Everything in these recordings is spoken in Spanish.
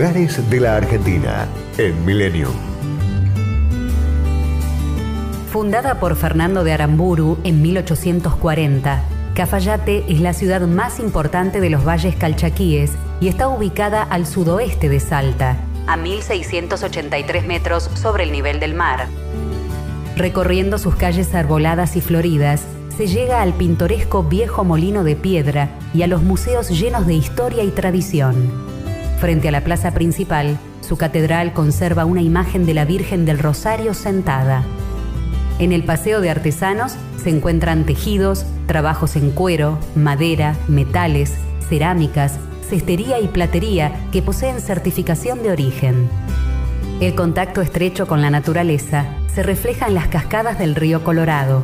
De la Argentina en Millennium. Fundada por Fernando de Aramburu en 1840, Cafayate es la ciudad más importante de los valles calchaquíes y está ubicada al sudoeste de Salta, a 1683 metros sobre el nivel del mar. Recorriendo sus calles arboladas y floridas, se llega al pintoresco viejo molino de piedra y a los museos llenos de historia y tradición. Frente a la plaza principal, su catedral conserva una imagen de la Virgen del Rosario sentada. En el Paseo de Artesanos se encuentran tejidos, trabajos en cuero, madera, metales, cerámicas, cestería y platería que poseen certificación de origen. El contacto estrecho con la naturaleza se refleja en las cascadas del río Colorado,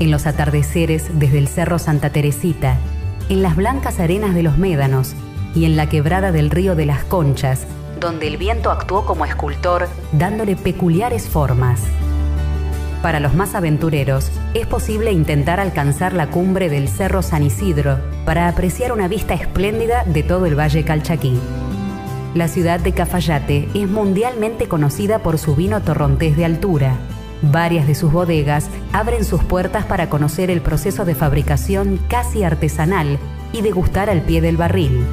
en los atardeceres desde el Cerro Santa Teresita, en las blancas arenas de los médanos y en la quebrada del río de las Conchas, donde el viento actuó como escultor dándole peculiares formas. Para los más aventureros, es posible intentar alcanzar la cumbre del Cerro San Isidro para apreciar una vista espléndida de todo el Valle Calchaquí. La ciudad de Cafayate es mundialmente conocida por su vino torrontés de altura. Varias de sus bodegas abren sus puertas para conocer el proceso de fabricación casi artesanal y degustar al pie del barril.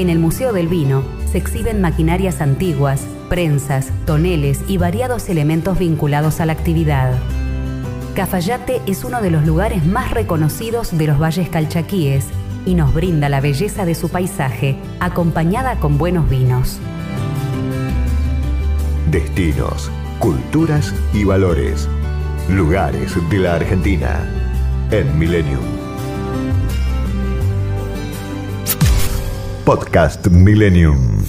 En el Museo del Vino se exhiben maquinarias antiguas, prensas, toneles y variados elementos vinculados a la actividad. Cafayate es uno de los lugares más reconocidos de los valles calchaquíes y nos brinda la belleza de su paisaje, acompañada con buenos vinos. Destinos, culturas y valores. Lugares de la Argentina en Millennium. Podcast Millennium.